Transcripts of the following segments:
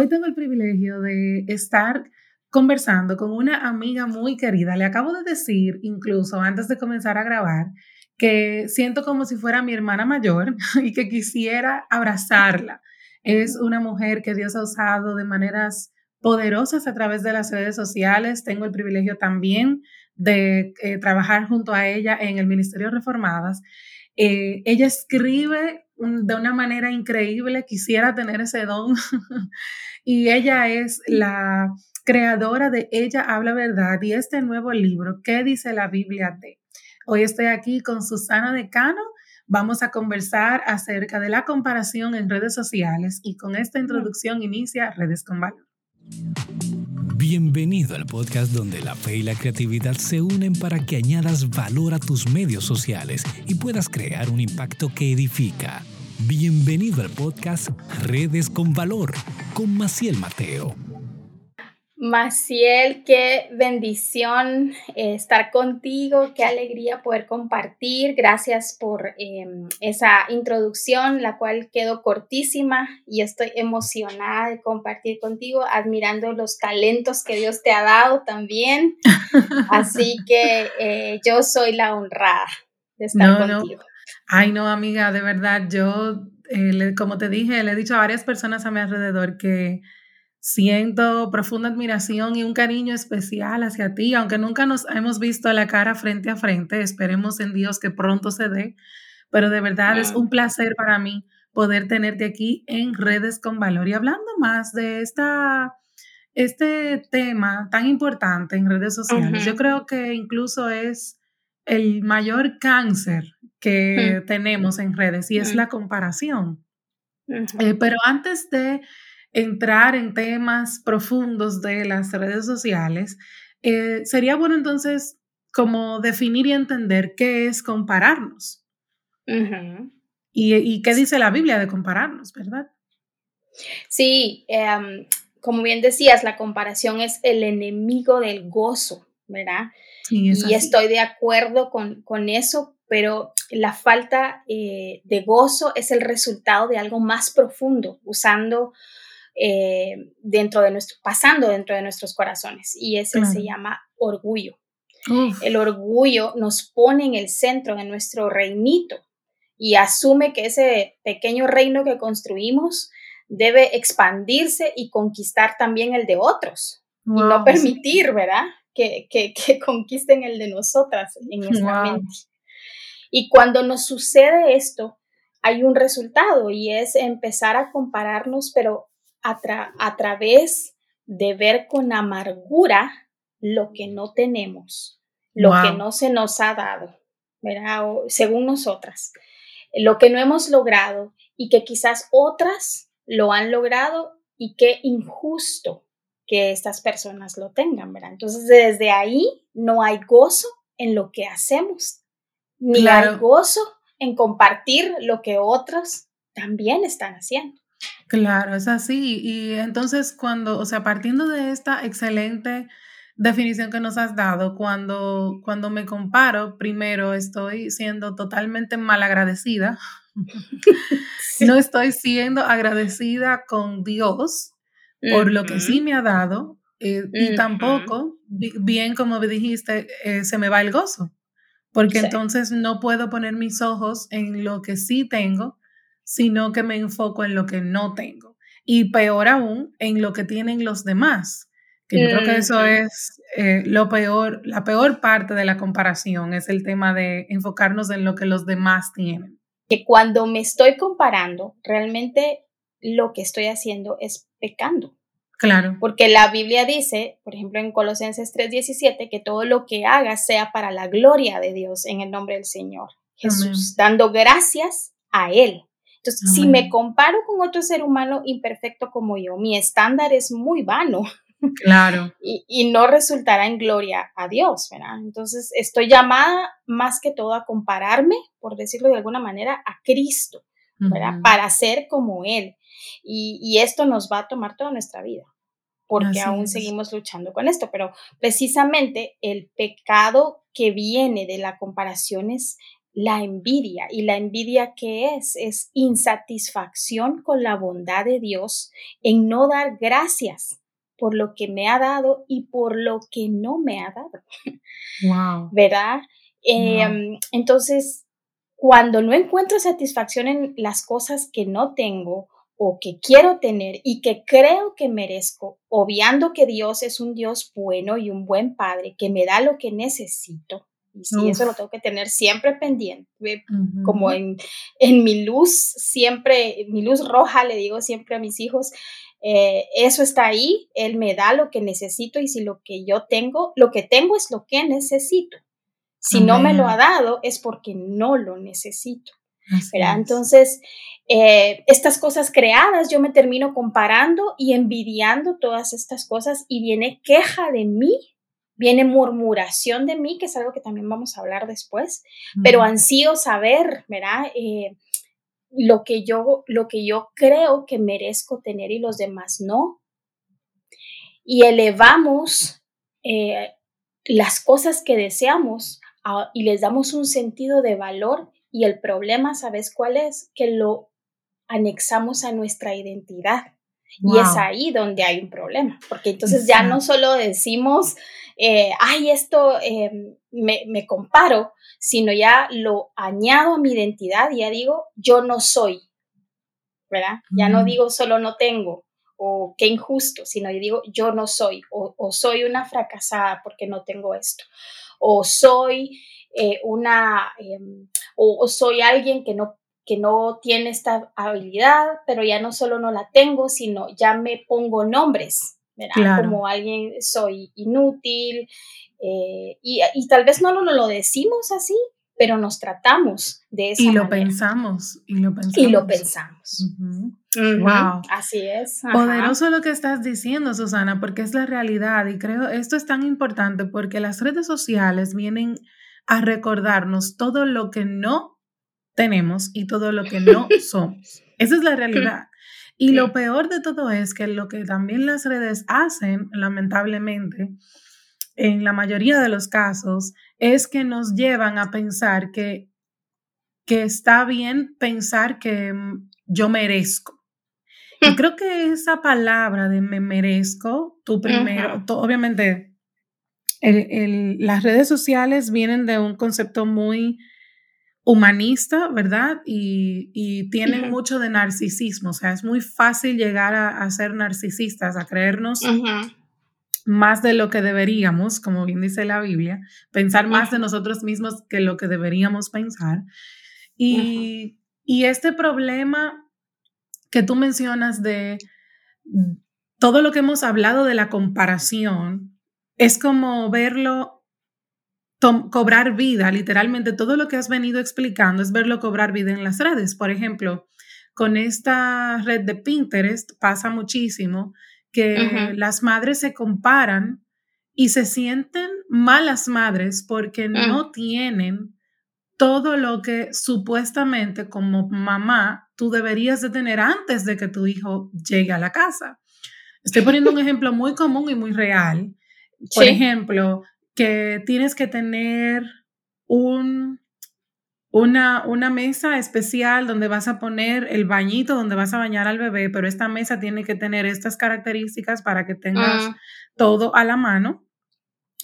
Hoy tengo el privilegio de estar conversando con una amiga muy querida. Le acabo de decir, incluso antes de comenzar a grabar, que siento como si fuera mi hermana mayor y que quisiera abrazarla. Es una mujer que Dios ha usado de maneras poderosas a través de las redes sociales. Tengo el privilegio también de eh, trabajar junto a ella en el Ministerio Reformadas. Eh, ella escribe de una manera increíble, quisiera tener ese don. y ella es la creadora de Ella habla verdad y este nuevo libro, ¿qué dice la Biblia de? Hoy estoy aquí con Susana Decano. Vamos a conversar acerca de la comparación en redes sociales y con esta introducción inicia Redes con Valor. Bienvenido al podcast donde la fe y la creatividad se unen para que añadas valor a tus medios sociales y puedas crear un impacto que edifica. Bienvenido al podcast Redes con Valor con Maciel Mateo. Maciel, qué bendición eh, estar contigo, qué alegría poder compartir. Gracias por em, esa introducción, la cual quedó cortísima y estoy emocionada de compartir contigo, admirando los talentos que Dios te ha dado también. Así que eh, yo soy la honrada de estar contigo. Ay, no, amiga, de verdad, yo, eh, como te dije, le he dicho a varias personas a mi alrededor que Siento profunda admiración y un cariño especial hacia ti, aunque nunca nos hemos visto a la cara frente a frente. Esperemos en Dios que pronto se dé, pero de verdad es un placer para mí poder tenerte aquí en Redes con Valor y hablando más de esta, este tema tan importante en redes sociales. Yo creo que incluso es el mayor cáncer que tenemos en redes y es la comparación. Eh, pero antes de entrar en temas profundos de las redes sociales, eh, sería bueno entonces como definir y entender qué es compararnos. y, qué dice la Biblia de compararnos, ¿verdad? Sí, em, como bien decías, la comparación es el enemigo del gozo, ¿verdad? y estoy de acuerdo con, con, eso, pero la falta eh, de gozo es el resultado de algo más profundo, usando eh, dentro de nuestro, pasando dentro de nuestros corazones y ese se llama orgullo. El orgullo nos pone en el centro de nuestro reinito y asume que ese pequeño reino que construimos debe expandirse y conquistar también el de otros y no permitir, ¿verdad? Que, que, conquisten el de nosotras en nuestra mente. Y cuando nos sucede esto, hay un resultado y es empezar a compararnos, pero a, través de ver con amargura lo que no tenemos, lo que no se nos ha dado, ¿verdad? según nosotras, lo que no hemos logrado y que quizás otras lo han logrado y qué injusto que estas personas lo tengan, ¿verdad? Entonces, desde ahí no hay gozo en lo que hacemos, ni hay gozo en compartir lo que otros también están haciendo. Claro, es así. Y entonces cuando, o sea, partiendo de esta excelente definición que nos has dado, cuando, cuando me comparo, primero estoy siendo totalmente malagradecida. No estoy siendo agradecida con Dios por lo que sí me ha dado eh, y tampoco, bien como dijiste, eh, se me va el gozo, porque entonces no puedo poner mis ojos en lo que sí tengo sino que me enfoco en lo que no tengo. Y peor aún, en lo que tienen los demás. Que yo creo que eso es eh, lo peor, la peor parte de la comparación, es el tema de enfocarnos en lo que los demás tienen. Que cuando me estoy comparando, realmente lo que estoy haciendo es pecando. Claro. Porque la Biblia dice, por ejemplo, en Colosenses 3:17, que todo lo que hagas sea para la gloria de Dios en el nombre del Señor Jesús, dando gracias a Él. Entonces, si me comparo con otro ser humano imperfecto como yo, mi estándar es muy vano. Claro. y, no resultará en gloria a Dios, ¿verdad? Entonces, estoy llamada más que todo a compararme, por decirlo de alguna manera, a Cristo, ¿verdad? Para ser como Él. Y, esto nos va a tomar toda nuestra vida, porque aún seguimos luchando con esto, pero precisamente el pecado que viene de la comparación es la envidia. ¿Y la envidia qué es? Es insatisfacción con la bondad de Dios en no dar gracias por lo que me ha dado y por lo que no me ha dado. Wow. ¿Verdad? Em, entonces, cuando no encuentro satisfacción en las cosas que no tengo o que quiero tener y que creo que merezco, obviando que Dios es un Dios bueno y un buen Padre que me da lo que necesito, y sí, eso lo tengo que tener siempre pendiente, como en, en, mi luz, siempre, mi luz roja, le digo siempre a mis hijos, eh, eso está ahí, Él me da lo que necesito y si lo que yo tengo, lo que tengo es lo que necesito. Si no me lo ha dado es porque no lo necesito. Entonces, eh, estas cosas creadas, yo me termino comparando y envidiando todas estas cosas y viene queja de mí, viene murmuración de mí, que es algo que también vamos a hablar después, pero ansío saber, ¿verdad? Eh, lo, que yo, lo que yo creo que merezco tener y los demás no. Y elevamos eh, las cosas que deseamos y les damos un sentido de valor y el problema, ¿sabes cuál es? Que lo anexamos a nuestra identidad. Y es ahí donde hay un problema, porque entonces ya no solo decimos, eh, ay, esto em, me, me, comparo, sino ya lo añado a mi identidad y ya digo, yo no soy, ¿verdad? Ya no digo solo no tengo o qué injusto, sino yo digo, yo no soy, o, o soy una fracasada porque no tengo esto, o soy eh, una, em, o, soy alguien que no, que no tiene esta habilidad, pero ya no solo no la tengo, sino ya me pongo nombres, ¿verdad? Como alguien soy inútil, eh, y, y, tal vez no, lo decimos así, pero nos tratamos de esa y manera. Lo pensamos, y lo pensamos. Y lo pensamos. Wow. Así es. Poderoso lo que estás diciendo, Susana, porque es la realidad y creo esto es tan importante porque las redes sociales vienen a recordarnos todo lo que no tenemos y todo lo que no somos. Esa es la realidad. Y lo peor de todo es que lo que también las redes hacen, lamentablemente, en la mayoría de los casos, es que nos llevan a pensar que, que está bien pensar que mm, yo merezco. Y creo que esa palabra de me merezco, tú primero, obviamente las redes sociales vienen de un concepto muy humanista, ¿verdad? Y, tienen mucho de narcisismo, o sea, es muy fácil llegar a, ser narcisistas, a creernos más de lo que deberíamos, como bien dice la Biblia, pensar más de nosotros mismos que lo que deberíamos pensar. Y, y este problema que tú mencionas de todo lo que hemos hablado de la comparación, es como verlo cobrar vida, literalmente todo lo que has venido explicando es verlo cobrar vida en las redes. Por ejemplo, con esta red de Pinterest pasa muchísimo que las madres se comparan y se sienten malas madres porque mm. no tienen todo lo que supuestamente como mamá tú deberías de tener antes de que tu hijo llegue a la casa. Estoy poniendo un ejemplo muy común y muy real por ejemplo, que tienes que tener un, una, una mesa especial donde vas a poner el bañito, donde vas a bañar al bebé, pero esta mesa tiene que tener estas características para que tengas mm. todo a la mano.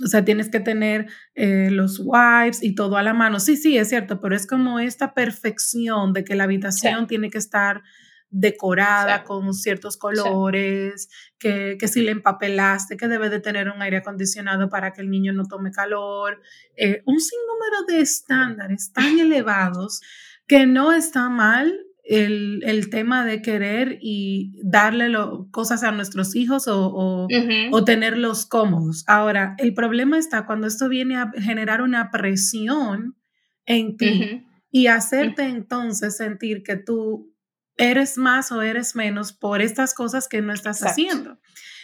O sea, tienes que tener eh, los wipes y todo a la mano. Sí, sí, es cierto, pero es como esta perfección de que la habitación tiene que estar decorada con ciertos colores, que, que, si le empapelaste, que debe de tener un aire acondicionado para que el niño no tome calor, eh, un sinnúmero de estándares tan elevados que no está mal el, el, tema de querer y darle cosas a nuestros hijos o, o, tenerlos cómodos. Ahora, el problema está cuando esto viene a generar una presión en ti y hacerte entonces sentir que tú eres más o eres menos por estas cosas que no estás haciendo.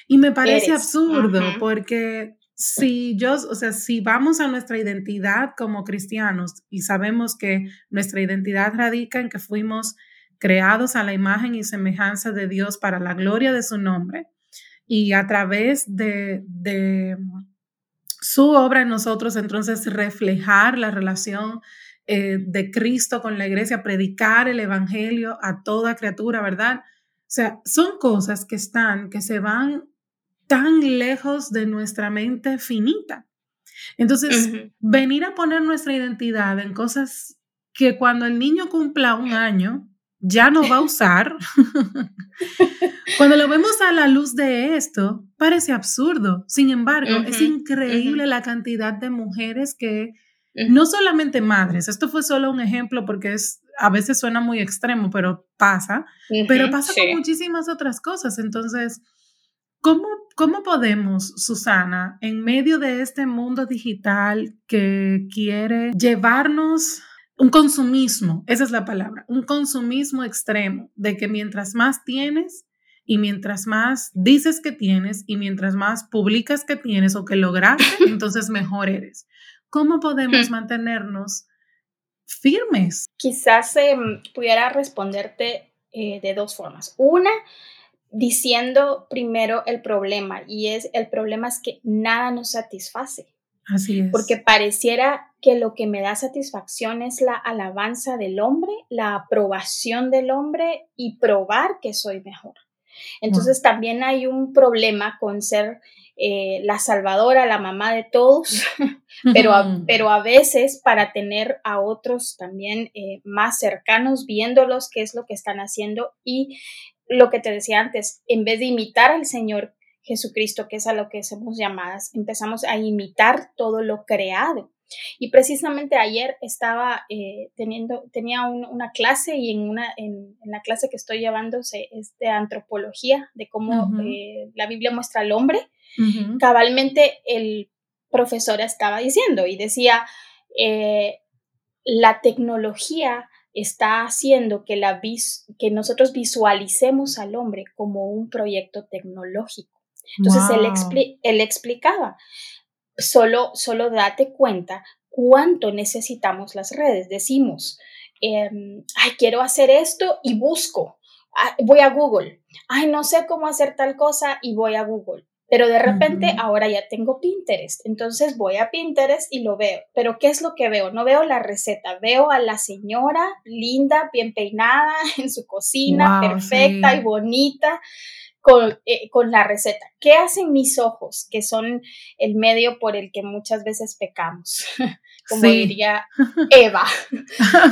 Y me parece absurdo porque si yo, o sea, si vamos a nuestra identidad como cristianos y sabemos que nuestra identidad radica en que fuimos creados a la imagen y semejanza de Dios para la gloria de su nombre y a través de, de su obra en nosotros, entonces reflejar la relación eh, de Cristo con la iglesia, predicar el Evangelio a toda criatura, ¿verdad? O sea, son cosas que están, que se van tan lejos de nuestra mente finita. Entonces, venir a poner nuestra identidad en cosas que cuando el niño cumpla un año ya no va a usar, cuando lo vemos a la luz de esto, parece absurdo. Sin embargo, es increíble la cantidad de mujeres que, no solamente madres, esto fue solo un ejemplo porque es, a veces suena muy extremo, pero pasa, pero pasa con muchísimas otras cosas. Entonces, ¿Cómo, ¿Cómo podemos, Susana, en medio de este mundo digital que quiere llevarnos un consumismo, esa es la palabra, un consumismo extremo, de que mientras más tienes y mientras más dices que tienes y mientras más publicas que tienes o que lograste, entonces mejor eres. ¿Cómo podemos hmm. mantenernos firmes? Quizás em, pudiera responderte eh, de dos formas. Una, diciendo primero el problema y es el problema es que nada nos satisface. Así es. Porque pareciera que lo que me da satisfacción es la alabanza del hombre, la aprobación del hombre y probar que soy mejor. Entonces también hay un problema con ser eh, la salvadora, la mamá de todos, pero, a, pero a veces para tener a otros también eh, más cercanos, viéndolos qué es lo que están haciendo y lo que te decía antes, en vez de imitar al Señor Jesucristo, que es a lo que somos llamadas, empezamos a imitar todo lo creado. Y precisamente ayer estaba eh, teniendo, tenía una clase y en, una, en, la clase que estoy llevando es de antropología, de cómo eh, la Biblia muestra al hombre. Cabalmente el profesor estaba diciendo y decía, eh, la tecnología está haciendo que, la que nosotros visualicemos al hombre como un proyecto tecnológico. Entonces él, él, explicaba, solo, solo date cuenta cuánto necesitamos las redes. Decimos, em, ay, quiero hacer esto y busco, ah, voy a Google, ay, no sé cómo hacer tal cosa y voy a Google. Pero de repente ahora ya tengo Pinterest, entonces voy a Pinterest y lo veo. Pero ¿qué es lo que veo? No veo la receta, veo a la señora linda, bien peinada en su cocina, perfecta y bonita. Con, eh, con, la receta. ¿Qué hacen mis ojos, que son el medio por el que muchas veces pecamos, como diría Eva?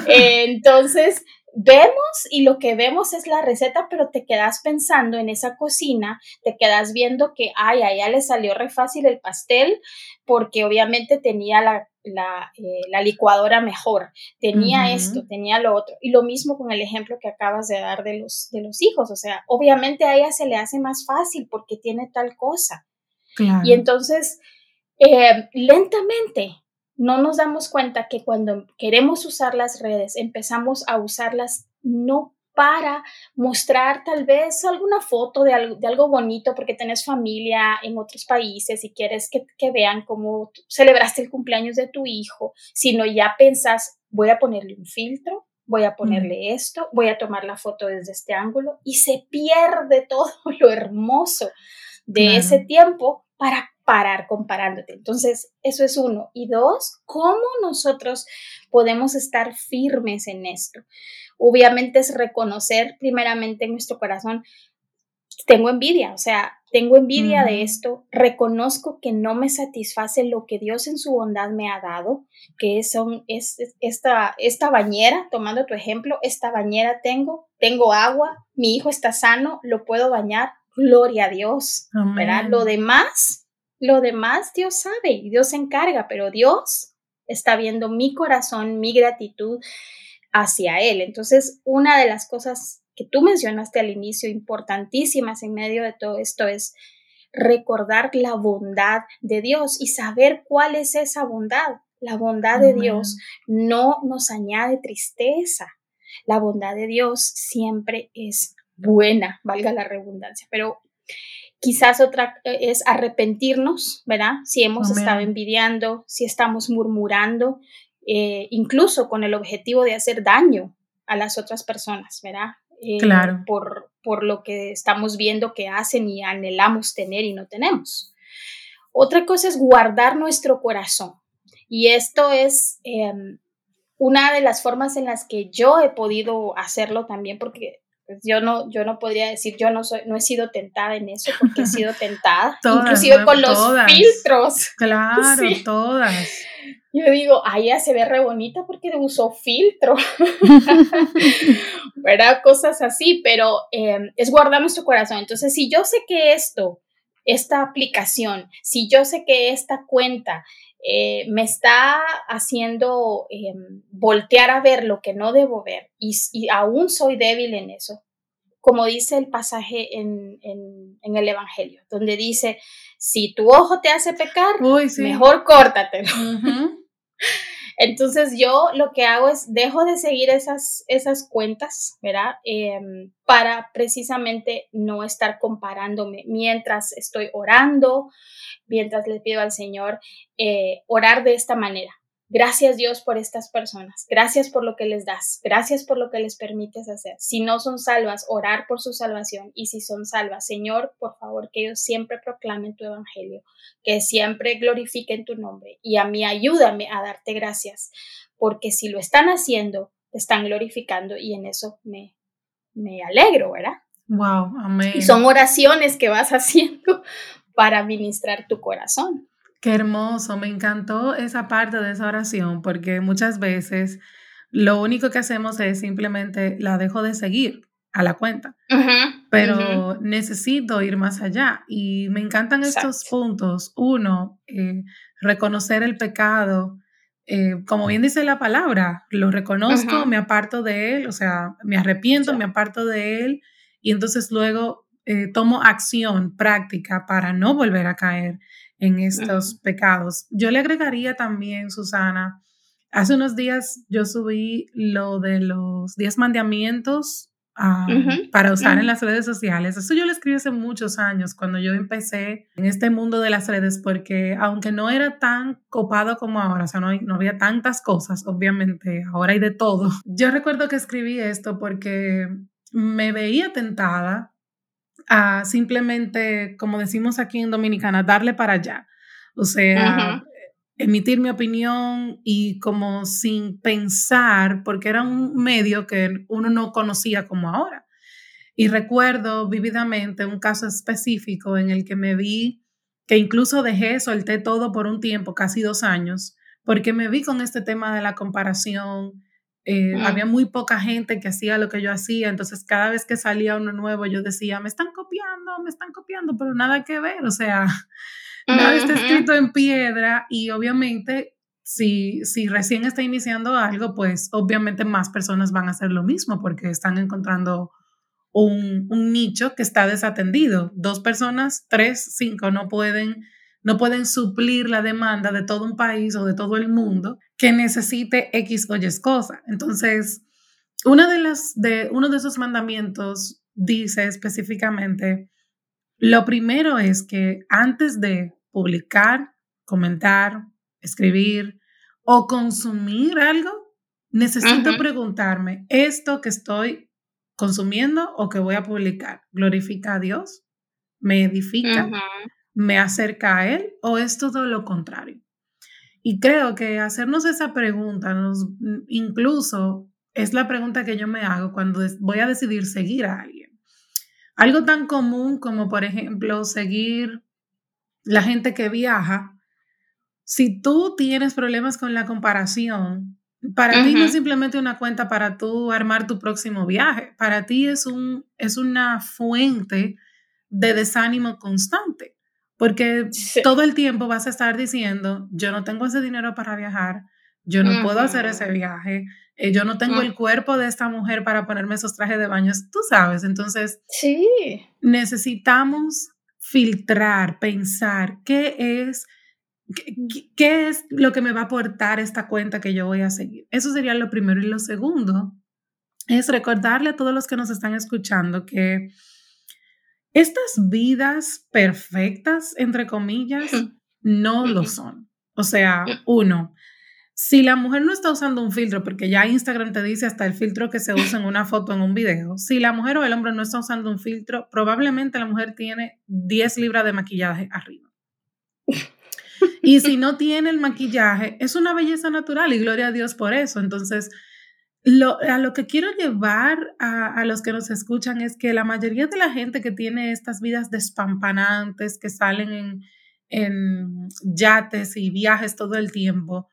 Entonces, vemos y lo que vemos es la receta, pero te quedas pensando en esa cocina, te quedas viendo que, ay, a ella le salió re fácil el pastel porque obviamente tenía la, la, eh, licuadora mejor, tenía esto, tenía lo otro. Y lo mismo con el ejemplo que acabas de dar de los, de los hijos, o sea, obviamente a ella se le hace más fácil porque tiene tal cosa. Y entonces, eh, lentamente no nos damos cuenta que cuando queremos usar las redes, empezamos a usarlas no para mostrar tal vez alguna foto de algo, de algo bonito porque tenés familia en otros países y quieres que, que vean cómo celebraste el cumpleaños de tu hijo, sino ya pensás, voy a ponerle un filtro, voy a ponerle esto, voy a tomar la foto desde este ángulo y se pierde todo lo hermoso de ese tiempo para parar comparándote. Entonces, eso es uno. Y dos, ¿cómo nosotros podemos estar firmes en esto? Obviamente es reconocer primeramente en nuestro corazón, tengo envidia, o sea, tengo envidia de esto, reconozco que no me satisface lo que Dios en su bondad me ha dado, que son, es, esta, esta bañera, tomando tu ejemplo, esta bañera tengo, tengo agua, mi hijo está sano, lo puedo bañar, gloria a Dios, ¿verdad? Lo demás lo demás Dios sabe y Dios se encarga, pero Dios está viendo mi corazón, mi gratitud hacia Él. Entonces, una de las cosas que tú mencionaste al inicio, importantísimas en medio de todo esto, es recordar la bondad de Dios y saber cuál es esa bondad. La bondad de Dios no nos añade tristeza. La bondad de Dios siempre es buena, valga la redundancia, pero Quizás otra eh, es arrepentirnos, ¿verdad? Si hemos estado envidiando, si estamos murmurando, eh, incluso con el objetivo de hacer daño a las otras personas, ¿verdad? Eh, claro. Por, por lo que estamos viendo que hacen y anhelamos tener y no tenemos. Otra cosa es guardar nuestro corazón. Y esto es em, una de las formas en las que yo he podido hacerlo también, porque pues, yo no, yo no podría decir, yo no soy, no he sido tentada en eso, porque he sido tentada, inclusive con los filtros. Claro, todas. Yo digo, ay, ella se ve re bonita porque usó filtro. ¿Verdad? Cosas así, pero em, es guardar nuestro corazón. Entonces, si yo sé que esto, esta aplicación, si yo sé que esta cuenta eh, me está haciendo em, voltear a ver lo que no debo ver y, aún soy débil en eso, como dice el pasaje en, el Evangelio, donde dice, si tu ojo te hace pecar, mejor córtate. Entonces yo lo que hago es dejo de seguir esas, esas cuentas, ¿verdad? Em, para precisamente no estar comparándome mientras estoy orando, mientras le pido al Señor eh, orar de esta manera. Gracias Dios por estas personas. Gracias por lo que les das. Gracias por lo que les permites hacer. Si no son salvas, orar por su salvación. Y si son salvas, Señor, por favor, que ellos siempre proclamen tu evangelio, que siempre glorifiquen tu nombre. Y a mí ayúdame a darte gracias, porque si lo están haciendo, te están glorificando y en eso me, me alegro, ¿verdad? Wow, amén. Y son oraciones que vas haciendo para ministrar tu corazón. Qué hermoso, me encantó esa parte de esa oración porque muchas veces lo único que hacemos es simplemente la dejo de seguir a la cuenta, pero necesito ir más allá y me encantan estos puntos. Uno, eh, reconocer el pecado, eh, como bien dice la palabra, lo reconozco, me aparto de él, o sea, me arrepiento, me aparto de él y entonces luego eh, tomo acción práctica para no volver a caer en estos pecados. Yo le agregaría también, Susana, hace unos días yo subí lo de los 10 mandamientos para usar en las redes sociales. Eso yo lo escribí hace muchos años, cuando yo empecé en este mundo de las redes, porque aunque no era tan copado como ahora, o sea, no, no había tantas cosas, obviamente, ahora hay de todo. Yo recuerdo que escribí esto porque me veía tentada a simplemente, como decimos aquí en Dominicana, darle para allá. O sea, emitir mi opinión y como sin pensar, porque era un medio que uno no conocía como ahora. Y recuerdo vividamente un caso específico en el que me vi que incluso dejé, solté todo por un tiempo, casi dos años, porque me vi con este tema de la comparación, eh, había muy poca gente que hacía lo que yo hacía, entonces cada vez que salía uno nuevo yo decía, me están copiando, me están copiando, pero nada que ver, o sea, nada está escrito en piedra y obviamente si, si recién está iniciando algo, pues obviamente más personas van a hacer lo mismo porque están encontrando un, un nicho que está desatendido. Dos personas, tres, cinco no pueden no pueden suplir la demanda de todo un país o de todo el mundo que necesite X o Y cosa. Entonces, una de las, de, uno de esos mandamientos dice específicamente, lo primero es que antes de publicar, comentar, escribir o consumir algo, necesito preguntarme, ¿esto que estoy consumiendo o que voy a publicar glorifica a Dios? ¿Me edifica? Me acerca a Él o es todo lo contrario? Y creo que hacernos esa pregunta, nos, incluso es la pregunta que yo me hago cuando voy a decidir seguir a alguien. Algo tan común como, por ejemplo, seguir la gente que viaja. Si tú tienes problemas con la comparación, para ti no es simplemente una cuenta para tú armar tu próximo viaje. Para ti es, un, es una fuente de desánimo constante. Porque todo el tiempo vas a estar diciendo, yo no tengo ese dinero para viajar, yo no puedo hacer ese viaje, eh, yo no tengo el cuerpo de esta mujer para ponerme esos trajes de baños, tú sabes. Entonces, sí. necesitamos filtrar, pensar qué es, qué es lo que me va a aportar esta cuenta que yo voy a seguir. Eso sería lo primero. Y lo segundo es recordarle a todos los que nos están escuchando que estas vidas perfectas, entre comillas, no lo son. O sea, uno, si la mujer no está usando un filtro, porque ya Instagram te dice hasta el filtro que se usa en una foto, en un video, si la mujer o el hombre no está usando un filtro, probablemente la mujer tiene 10 libras de maquillaje arriba. Y si no tiene el maquillaje, es una belleza natural y gloria a Dios por eso. Entonces, lo, a lo que quiero llevar a, los que nos escuchan es que la mayoría de la gente que tiene estas vidas despampanantes, que salen en, en yates y viajes todo el tiempo,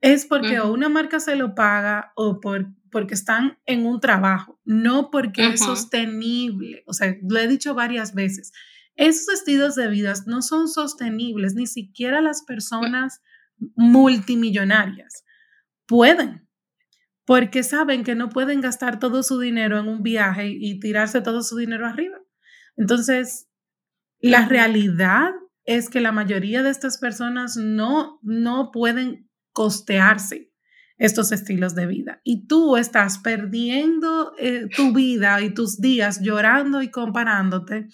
es porque o una marca se lo paga o por, porque están en un trabajo, no porque es sostenible. O sea, lo he dicho varias veces, esos estilos de vida no son sostenibles, ni siquiera las personas multimillonarias pueden, porque saben que no pueden gastar todo su dinero en un viaje y tirarse todo su dinero arriba. Entonces, la realidad es que la mayoría de estas personas no, no pueden costearse estos estilos de vida. Y tú estás perdiendo eh, tu vida y tus días llorando y comparándote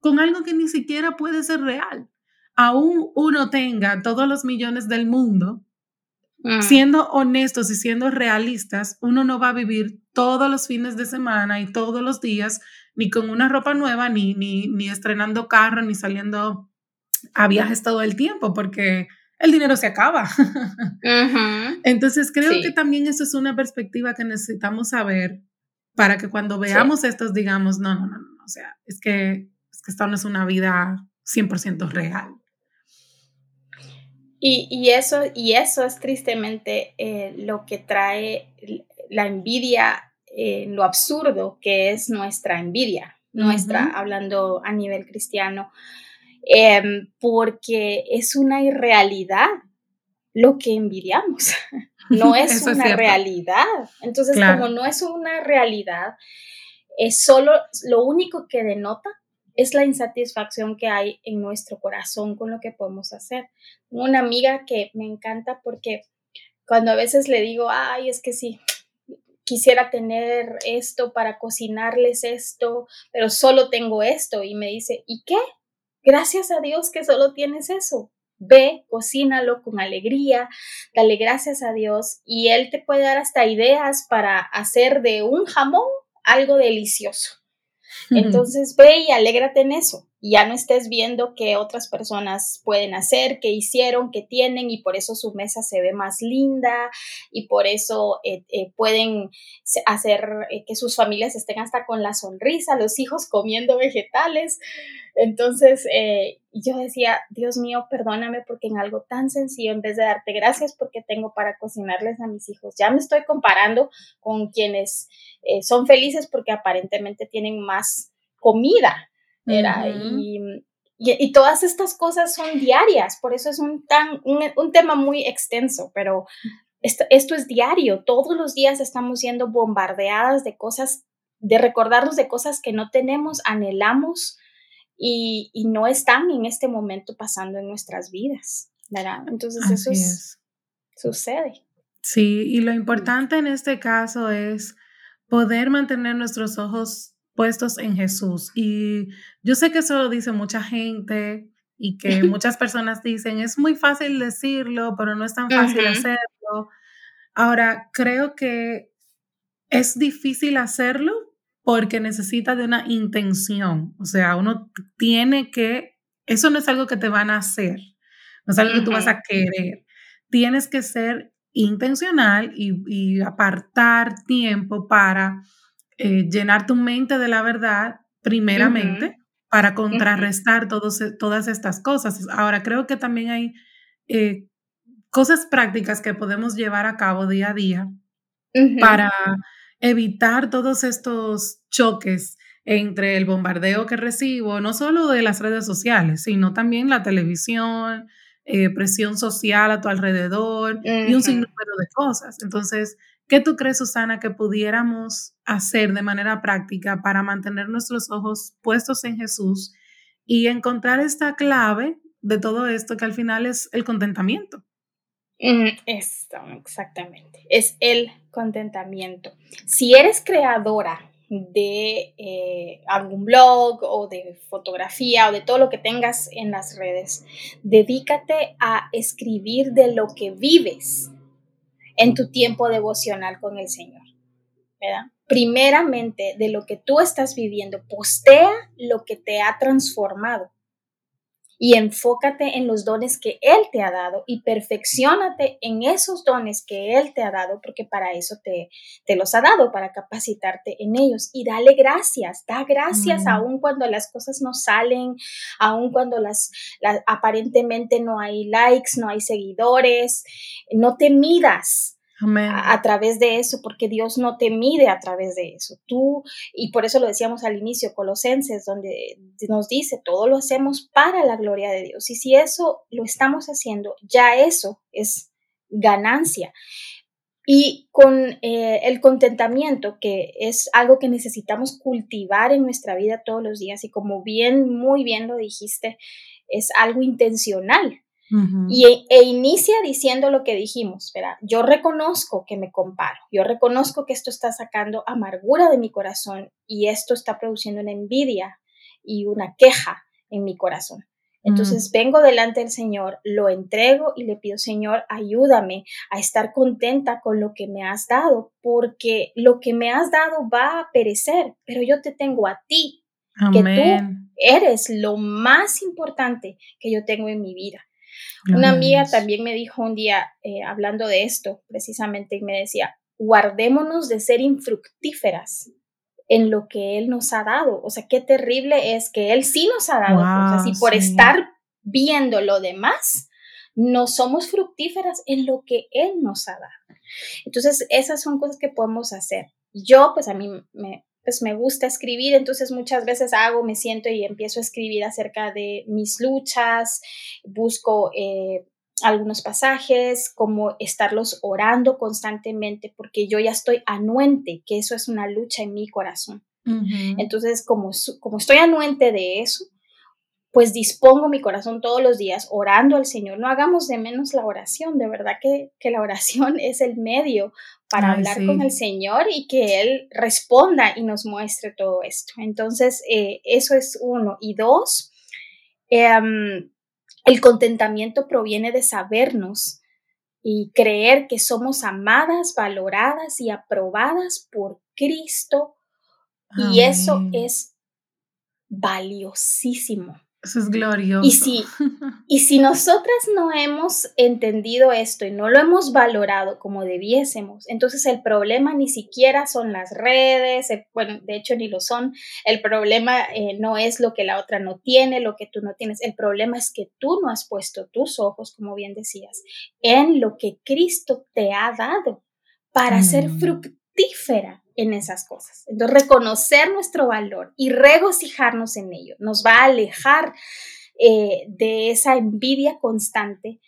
con algo que ni siquiera puede ser real. Aún uno tenga todos los millones del mundo, mm. siendo honestos y siendo realistas, uno no va a vivir todos los fines de semana y todos los días ni con una ropa nueva, ni, ni, ni estrenando carro, ni saliendo a viajes todo el tiempo, porque el dinero se acaba. Entonces creo que también eso es una perspectiva que necesitamos saber para que cuando veamos estos digamos, no, no, no, no, o sea, es que, es que esto no es una vida 100% real. Y, y, eso, y eso es tristemente eh, lo que trae la envidia, eh, lo absurdo que es nuestra envidia, nuestra, hablando a nivel cristiano. Em, porque es una irrealidad lo que envidiamos, no es una realidad. Entonces, como no es una realidad, es solo lo único que denota es la insatisfacción que hay en nuestro corazón con lo que podemos hacer. Una amiga que me encanta porque cuando a veces le digo, ay, es que sí, quisiera tener esto para cocinarles esto, pero solo tengo esto. Y me dice, ¿y qué? Gracias a Dios que solo tienes eso. Ve, cocínalo con alegría, dale gracias a Dios y Él te puede dar hasta ideas para hacer de un jamón algo delicioso. Entonces ve y alégrate en eso ya no estés viendo qué otras personas pueden hacer, qué hicieron, qué tienen y por eso su mesa se ve más linda y por eso eh, eh, pueden hacer eh, que sus familias estén hasta con la sonrisa, los hijos comiendo vegetales. Entonces yo decía, Dios mío, perdóname porque en algo tan sencillo, en vez de darte gracias porque tengo para cocinarles a mis hijos, ya me estoy comparando con quienes son felices porque aparentemente tienen más comida y, todas estas cosas son diarias, por eso es un, tan, un, tema muy extenso, pero esto, esto, es diario, todos los días estamos siendo bombardeadas de cosas, de recordarnos de cosas que no tenemos, anhelamos y, no están en este momento pasando en nuestras vidas, ¿verdad? Entonces eso sucede. Sí, y lo importante en este caso es poder mantener nuestros ojos puestos en Jesús. Y yo sé que eso lo dice mucha gente y que muchas personas dicen, es muy fácil decirlo, pero no es tan fácil hacerlo. Ahora, creo que es difícil hacerlo porque necesita de una intención. O sea, uno tiene que, eso no es algo que te van a hacer, no es algo que tú vas a querer. Tienes que ser intencional y, y apartar tiempo para eh, llenar tu mente de la verdad primeramente para contrarrestar e, todas estas cosas. Ahora, creo que también hay eh, cosas prácticas que podemos llevar a cabo día a día para evitar todos estos choques entre el bombardeo que recibo, no solo de las redes sociales, sino también la televisión, eh, presión social a tu alrededor y un sinnúmero de cosas. Entonces, ¿Qué tú crees, Susana, que pudiéramos hacer de manera práctica para mantener nuestros ojos puestos en Jesús y encontrar esta clave de todo esto que al final es el contentamiento? Esto, exactamente. Es el contentamiento. Si eres creadora de eh, algún blog o de fotografía o de todo lo que tengas en las redes, dedícate a escribir de lo que vives en tu tiempo devocional con el Señor. ¿verdad? Primeramente, de lo que tú estás viviendo, postea lo que te ha transformado. Y enfócate en los dones que Él te ha dado y perfeccionate en esos dones que Él te ha dado, porque para eso te, te los ha dado, para capacitarte en ellos. Y dale gracias, da gracias aun cuando las cosas no salen, aun cuando las, aparentemente no hay likes, no hay seguidores, no te midas a, través de eso, porque Dios no te mide a través de eso. Tú, y por eso lo decíamos al inicio, Colosenses, donde nos dice, todo lo hacemos para la gloria de Dios. Y si eso lo estamos haciendo, ya eso es ganancia. Y con eh, el contentamiento, que es algo que necesitamos cultivar en nuestra vida todos los días, y como bien, muy bien lo dijiste, es algo intencional y, e, e, inicia diciendo lo que dijimos, ¿verdad? Yo reconozco que me comparo, yo reconozco que esto está sacando amargura de mi corazón y esto está produciendo una envidia y una queja en mi corazón. Entonces mm. vengo delante del Señor, lo entrego y le pido, Señor, ayúdame a estar contenta con lo que me has dado, porque lo que me has dado va a perecer, pero yo te tengo a ti, que tú eres lo más importante que yo tengo en mi vida. Una amiga también me dijo un día, eh, hablando de esto precisamente, y me decía, guardémonos de ser infructíferas en lo que Él nos ha dado. O sea, qué terrible es que Él sí nos ha dado cosas y por estar viendo lo demás, no somos fructíferas en lo que Él nos ha dado. Entonces, esas son cosas que podemos hacer. Yo, pues a mí me, pues me gusta escribir, entonces muchas veces hago, me siento y empiezo a escribir acerca de mis luchas, busco eh, algunos pasajes, como estarlos orando constantemente, porque yo ya estoy anuente, que eso es una lucha en mi corazón. Entonces, como, como estoy anuente de eso, pues dispongo mi corazón todos los días orando al Señor. No hagamos de menos la oración, de verdad que, la oración es el medio para hablar con el Señor y que Él responda y nos muestre todo esto. Entonces, eh, eso es uno. Y dos, em, el contentamiento proviene de sabernos y creer que somos amadas, valoradas y aprobadas por Cristo. Y eso es valiosísimo. Eso es glorioso. Y si, y si nosotras no hemos entendido esto y no lo hemos valorado como debiésemos, entonces el problema ni siquiera son las redes, eh, bueno, de hecho ni lo son, el problema eh, no es lo que la otra no tiene, lo que tú no tienes, el problema es que tú no has puesto tus ojos, como bien decías, en lo que Cristo te ha dado para ser mm. fructífera en esas cosas. Entonces, reconocer nuestro valor y regocijarnos en ello nos va a alejar eh, de esa envidia constante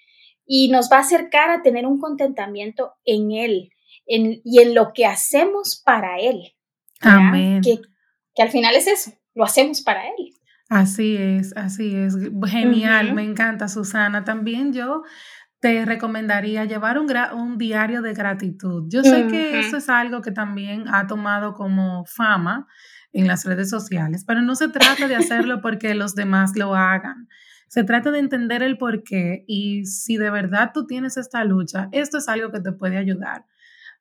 y nos va a acercar a tener un contentamiento en Él y en lo que hacemos para Él. Amén. Que, al final es eso, lo hacemos para Él. Así es, así es. Genial, me encanta, Susana. También yo te recomendaría llevar un, un diario de gratitud. Yo sé que eso es algo que también ha tomado como fama en las redes sociales, pero no se trata de hacerlo porque los demás lo hagan. Se trata de entender el por qué y si de verdad tú tienes esta lucha, esto es algo que te puede ayudar.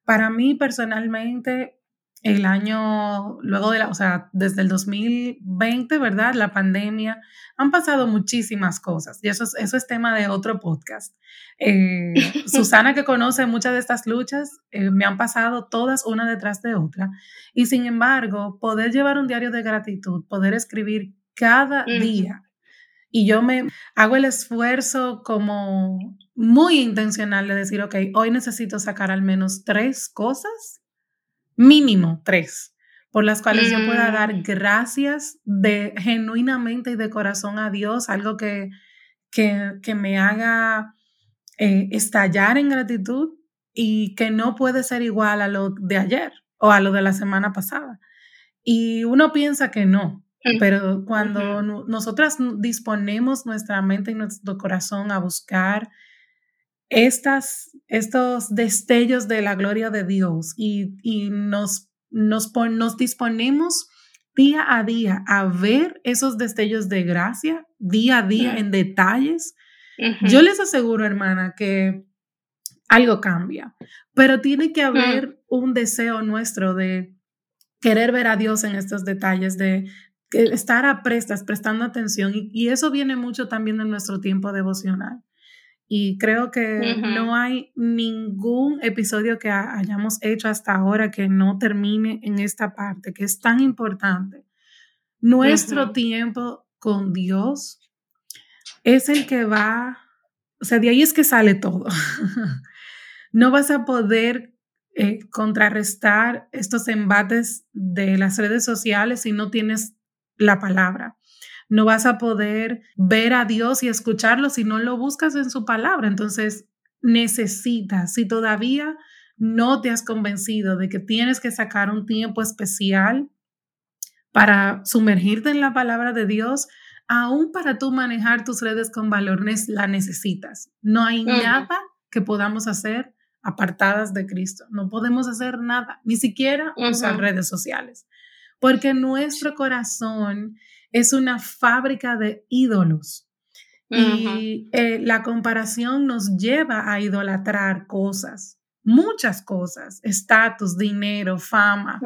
Para mí personalmente, el año, luego de la, o sea, desde el 2020, ¿verdad? La pandemia, han pasado muchísimas cosas y eso es, eso es tema de otro podcast. Eh, Susana, que conoce muchas de estas luchas, eh, me han pasado todas una detrás de otra. Y sin embargo, poder llevar un diario de gratitud, poder escribir cada día. Y yo me hago el esfuerzo como muy intencional de decir, ok, hoy necesito sacar al menos tres cosas mínimo tres, por las cuales yo pueda dar mm. gracias de genuinamente y de corazón a Dios, algo que, que, me haga eh, estallar en gratitud y que no puede ser igual a lo de ayer o a lo de la semana pasada. Y uno piensa que no, mm. pero cuando nosotras disponemos nuestra mente y nuestro corazón a buscar estas, estos destellos de la gloria de Dios y, nos, nos, nos disponemos día a día a ver esos destellos de gracia, día a día en detalles, yo les aseguro, hermana, que algo cambia, pero tiene que haber un deseo nuestro de querer ver a Dios en estos detalles, de estar a prestas, prestando atención. Y, eso viene mucho también de nuestro tiempo devocional. Y creo que no hay ningún episodio que hayamos hecho hasta ahora que no termine en esta parte, que es tan importante. Nuestro tiempo con Dios es el que va, o sea, de ahí es que sale todo. no vas a poder eh, contrarrestar estos embates de las redes sociales si no tienes la palabra. No vas a poder ver a Dios y escucharlo si no lo buscas en su palabra. Entonces, necesitas, si todavía no te has convencido de que tienes que sacar un tiempo especial para sumergirte en la palabra de Dios, aún para tú manejar tus redes con valores, la necesitas. No hay nada que podamos hacer apartadas de Cristo. No podemos hacer nada, ni siquiera usar redes sociales porque nuestro corazón es una fábrica de ídolos. Y eh, la comparación nos lleva a idolatrar cosas, muchas cosas, estatus, dinero, fama.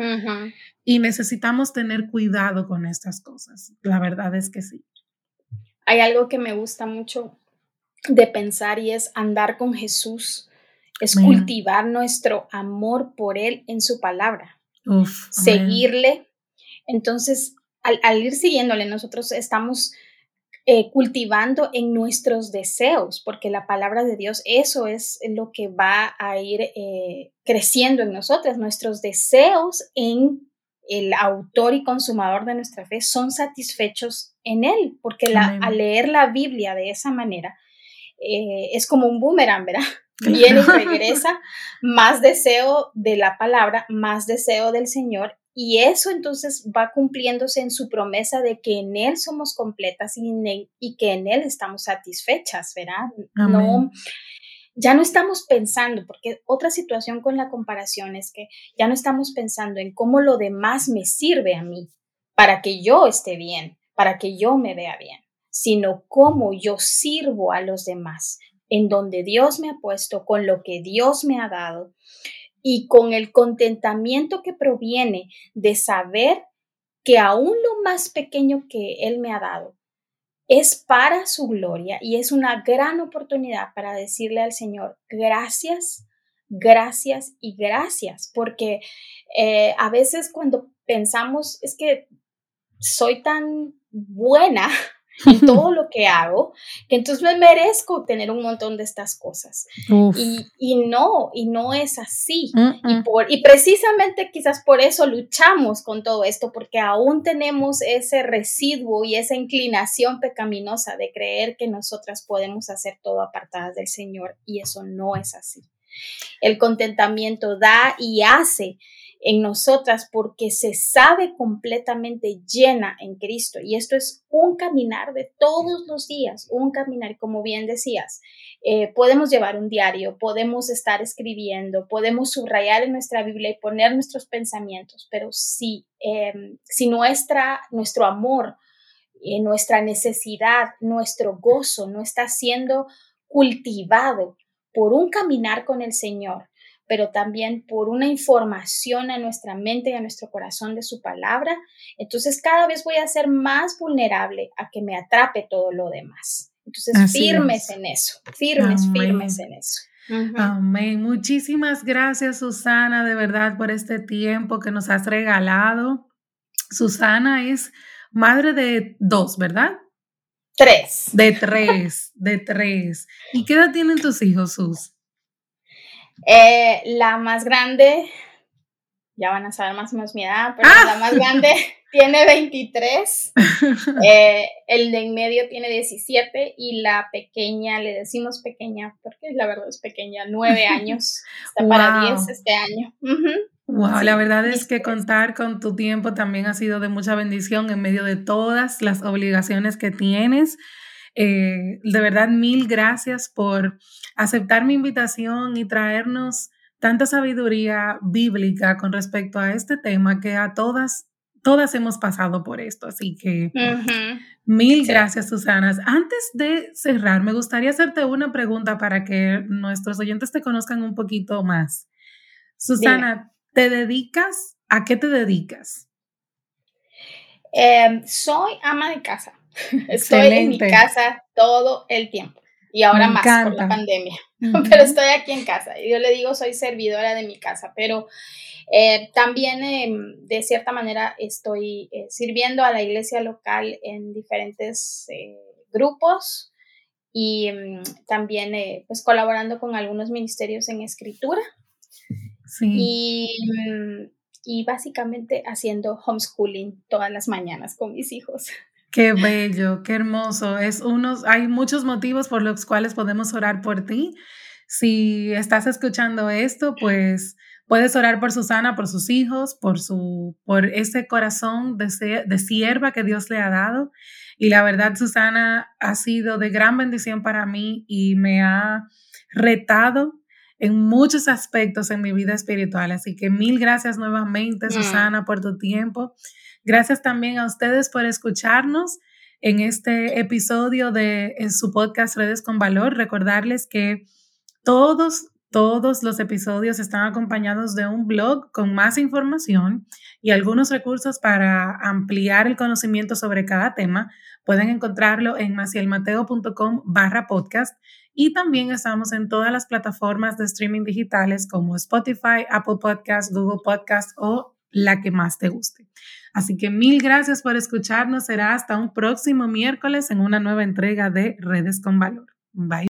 Y necesitamos tener cuidado con estas cosas. La verdad es que sí. Hay algo que me gusta mucho de pensar y es andar con Jesús, es cultivar nuestro amor por Él en su palabra, seguirle, entonces, al, ir siguiéndole, nosotros estamos eh, cultivando en nuestros deseos, porque la palabra de Dios, eso es lo que va a ir eh, creciendo en nosotras. Nuestros deseos en el autor y consumador de nuestra fe son satisfechos en Él, porque al leer la Biblia de esa manera eh, es como un boomerang, ¿verdad? Viene y regresa, más deseo de la palabra, más deseo del Señor y eso entonces va cumpliéndose en su promesa de que en Él somos completas y, y que en Él estamos satisfechas, ¿verdad? No, ya no estamos pensando, porque otra situación con la comparación es que ya no estamos pensando en cómo lo demás me sirve a mí para que yo esté bien, para que yo me vea bien, sino cómo yo sirvo a los demás, en donde Dios me ha puesto, con lo que Dios me ha dado y con el contentamiento que proviene de saber que aún lo más pequeño que Él me ha dado es para su gloria y es una gran oportunidad para decirle al Señor gracias, gracias y gracias, porque eh, a veces cuando pensamos es que soy tan buena en todo lo que hago, que entonces me merezco tener un montón de estas cosas. Y, y, no, y no es así. y, por, y precisamente quizás por eso luchamos con todo esto, porque aún tenemos ese residuo y esa inclinación pecaminosa de creer que nosotras podemos hacer todo apartadas del Señor, y eso no es así. El contentamiento da y hace en nosotras porque se sabe completamente llena en Cristo. Y esto es un caminar de todos los días, un caminar, como bien decías, eh, podemos llevar un diario, podemos estar escribiendo, podemos subrayar en nuestra Biblia y poner nuestros pensamientos, pero si, em, si nuestra, nuestro amor, eh, nuestra necesidad, nuestro gozo no está siendo cultivado por un caminar con el Señor, pero también por una información a nuestra mente y a nuestro corazón de su palabra, entonces cada vez voy a ser más vulnerable a que me atrape todo lo demás. Entonces, firmes en eso, firmes, firmes en eso. Amén. Muchísimas gracias, Susana, de verdad, por este tiempo que nos has regalado. Susana es madre de dos, ¿verdad? Tres. De tres, de tres. ¿Y qué edad tienen tus hijos, Sus? Eh, la más grande, ya van a saber más o menos mi edad, pero la más grande tiene 23, eh, el de en medio tiene 17 y la pequeña, le decimos pequeña porque la verdad es pequeña, 9 años, está para 10 este año. Wow, la verdad es que contar con tu tiempo también ha sido de mucha bendición en medio de todas las obligaciones que tienes. Eh, de verdad, mil gracias por aceptar mi invitación y traernos tanta sabiduría bíblica con respecto a este tema que a todas, todas hemos pasado por esto. Así que mil gracias, Susana. Antes de cerrar, me gustaría hacerte una pregunta para que nuestros oyentes te conozcan un poquito más. Susana, ¿te dedicas? ¿A qué te dedicas? Em, soy ama de casa. Estoy en mi casa todo el tiempo. Y ahora más por la pandemia. Pero estoy aquí en casa. Yo le digo, soy servidora de mi casa. Pero eh, también, em, de cierta manera, estoy eh, sirviendo a la iglesia local en diferentes eh, grupos y em, también pues colaborando con algunos ministerios en escritura. Sí. Y mm, y básicamente haciendo homeschooling todas las mañanas con mis hijos. Qué bello, qué hermoso. Es unos, hay muchos motivos por los cuales podemos orar por ti. Si estás escuchando esto, pues puedes orar por Susana, por sus hijos, por su, por ese corazón de, de sierva que Dios le ha dado. Y la verdad, Susana ha sido de gran bendición para mí y me ha retado en muchos aspectos en mi vida espiritual. Así que mil gracias nuevamente, mm. Susana, por tu tiempo. Gracias también a ustedes por escucharnos en este episodio de su podcast Redes con Valor. Recordarles que todos, todos los episodios están acompañados de un blog con más información y algunos recursos para ampliar el conocimiento sobre cada tema. Pueden encontrarlo en macielmateo.com barra podcast y también estamos en todas las plataformas de streaming digitales como Spotify, Apple Podcasts, Google Podcasts o la que más te guste. Así que mil gracias por escucharnos. Será hasta un próximo miércoles en una nueva entrega de Redes con Valor. Bye.